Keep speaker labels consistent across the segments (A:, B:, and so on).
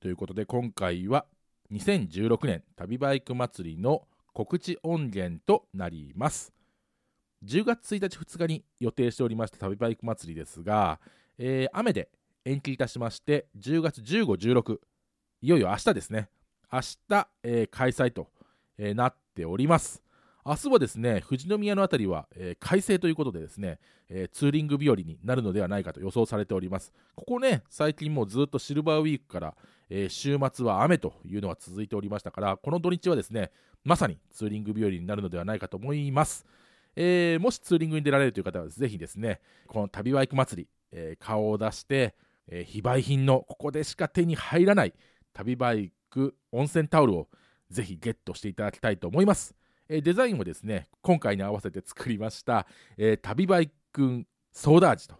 A: ということで今回は2016年旅バイク祭りの告知音源となります。10月1日2日に予定しておりました旅バイク祭りですが、えー、雨で延期いたしまして10月15、16いよいよ明日ですね。明日、えー、開催と、えー、なっております。明日はですね富士宮の辺りは、えー、快晴ということでですね、え、ツーリング日和になるのではないかと予想されております。ここね最近もうずっとシルバーウィークから、えー、週末は雨というのが続いておりましたからこの土日はですねまさにツーリング日和になるのではないかと思います、えもしツーリングに出られるという方はぜひですねこの旅バイク祭り、え顔を出して、え非売品のここでしか手に入らない旅バイク温泉タオルをぜひゲットしていただきたいと思います。えデザインをですね今回に合わせて作りました、えー、旅バイクソーダ味と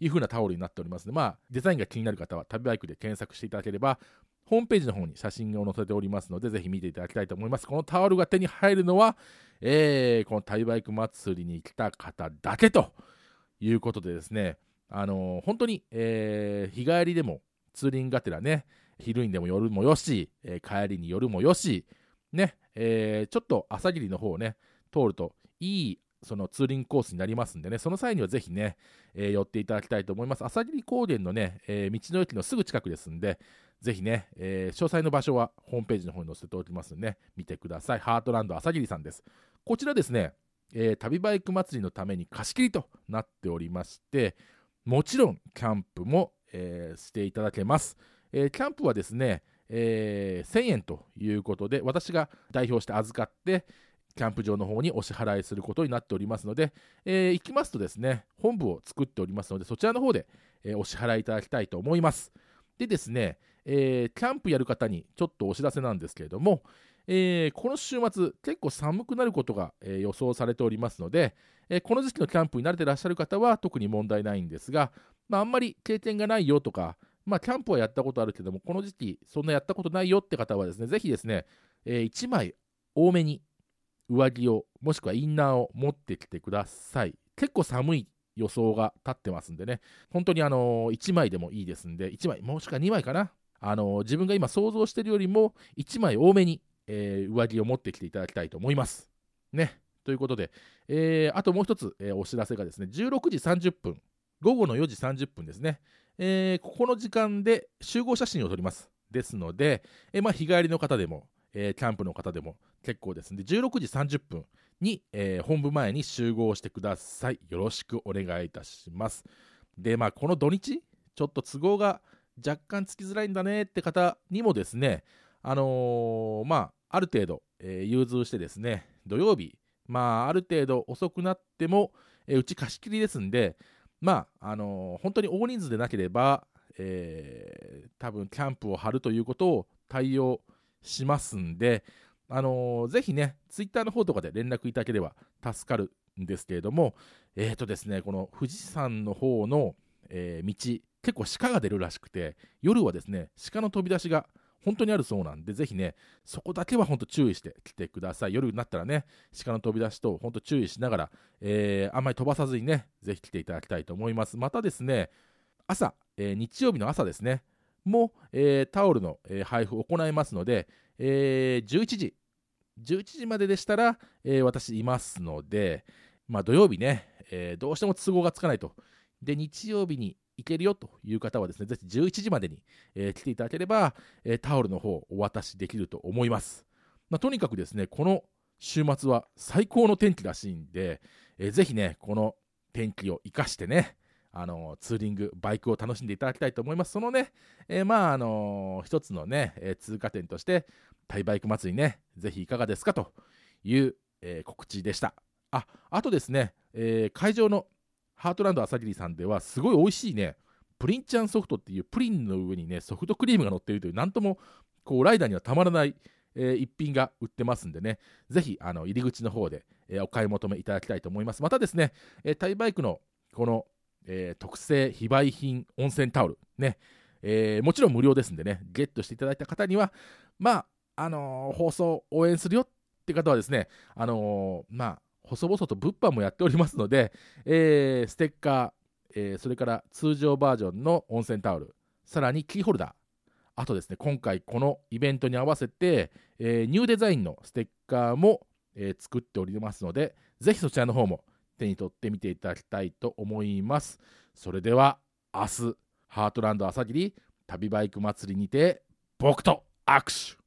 A: いう風なタオルになっておりますので、まあ、デザインが気になる方は旅バイクで検索していただければホームページの方に写真を載せておりますので、ぜひ見ていただきたいと思います。このタオルが手に入るのは、えー、この旅バイク祭りに来た方だけということでですね、あのー、本当に、えー、日帰りでもツーリングがてらね、昼にでも夜もよし、え帰りに夜もよし、ね、えー、ちょっと朝霧の方をね、通るといいそのツーリングコースになりますんでね、その際にはぜひね、えー、寄っていただきたいと思います。朝霧高原のね、えー、道の駅のすぐ近くですんで、ぜひね、えー、詳細の場所はホームページの方に載せておきますので、ね、見てください。ハートランド朝霧さんです。こちらですね、え旅バイク祭りのために貸し切りとなっておりまして、もちろんキャンプも、えしていただけます。えキャンプはですね、えー、1000円ということで、私が代表して預かって、キャンプ場の方にお支払いすることになっておりますので、えー、行きますとですね、本部を作っておりますので、そちらの方で、えー、お支払いいただきたいと思います。でですね、えー、キャンプやる方にちょっとお知らせなんですけれども、えー、この週末、結構寒くなることが、えー、予想されておりますので、えー、この時期のキャンプに慣れてらっしゃる方は特に問題ないんですが、まあ、あんまり経験がないよとか、まあ、キャンプはやったことあるけども、この時期、そんなやったことないよって方はですね、ぜひですね、えー、1枚多めに上着を、もしくはインナーを持ってきてください。結構寒い予想が立ってますんでね、本当にあのー、1枚でもいいですんで、1枚、もしくは2枚かな。あの、自分が今想像しているよりも、1枚多めに、えー、上着を持ってきていただきたいと思います。ね。ということで、えー、あともう一つ、えー、お知らせがですね、16時30分、午後の4時30分ですね、えー、ここの時間で集合写真を撮ります。ですので、えー、まあ、日帰りの方でも、えー、キャンプの方でも結構ですので、16時30分に、え本部前に集合してください。よろしくお願いいたします。で、まあ、この土日、ちょっと都合が若干つきづらいんだねって方にもですね、あのまあ、ある程度、え融通してですね、土曜日、まあ、ある程度遅くなっても、えうち貸し切りですんで、まあ、あのー、本当に大人数でなければ、えー、多分キャンプを張るということを対応しますんで、あのー、ぜひね、ツイッターの方とかで連絡いただければ助かるんですけれども、えーとですね、この富士山の方の、えー、道、結構鹿が出るらしくて、夜はですね、鹿の飛び出しが本当にあるそうなんで、ぜひね、そこだけは本当注意して来てください。夜になったらね、鹿の飛び出しと本当注意しながら、えー、あんまり飛ばさずにね、ぜひ来ていただきたいと思います。またですね、朝、えー、日曜日の朝ですね、も、えー、タオルの、えー、配布を行いますので、えー、11時、11時まででしたら、えー、私いますので、まあ、土曜日ね、えー、どうしても都合がつかないと。で、日曜日に行けるよという方はですね、ぜひ11時までに、えー、来ていただければ、えー、タオルの方お渡しできると思います。まあ、とにかくですね、この週末は最高の天気らしいんで、えー、ぜひね、この天気を生かしてね、あのツーリング、バイクを楽しんでいただきたいと思います。そのね、えー、まあ、あのー、一つのね、えー、通過点として、タイバイク祭りね、ぜひいかがですかという、え告知でした。あ、あとですね、え会場のハートランド朝霧さんではすごい美味しいねプリンちゃんソフトっていうプリンの上にねソフトクリームが乗っているというなんともこうライダーにはたまらない、えー、一品が売ってますんでねぜひあの入り口の方で、えー、お買い求めいただきたいと思いますまたですね、えー、タイバイクのこの、えー、特製非売品温泉タオル。ね、えー、もちろん無料ですんでね。ゲットしていただいた方にはまああのー、放送応援するよって方はですねあのー、まあ細々と物販もやっておりますので、えー、ステッカー、えー、それから通常バージョンの温泉タオル、さらにキーホルダー、あとですね今回このイベントに合わせて、えー、ニューデザインのステッカーも、えー、作っておりますのでぜひそちらの方も手に取ってみていただきたいと思います。それでは明日ハートランド朝霧旅バイク祭りにて僕と握手。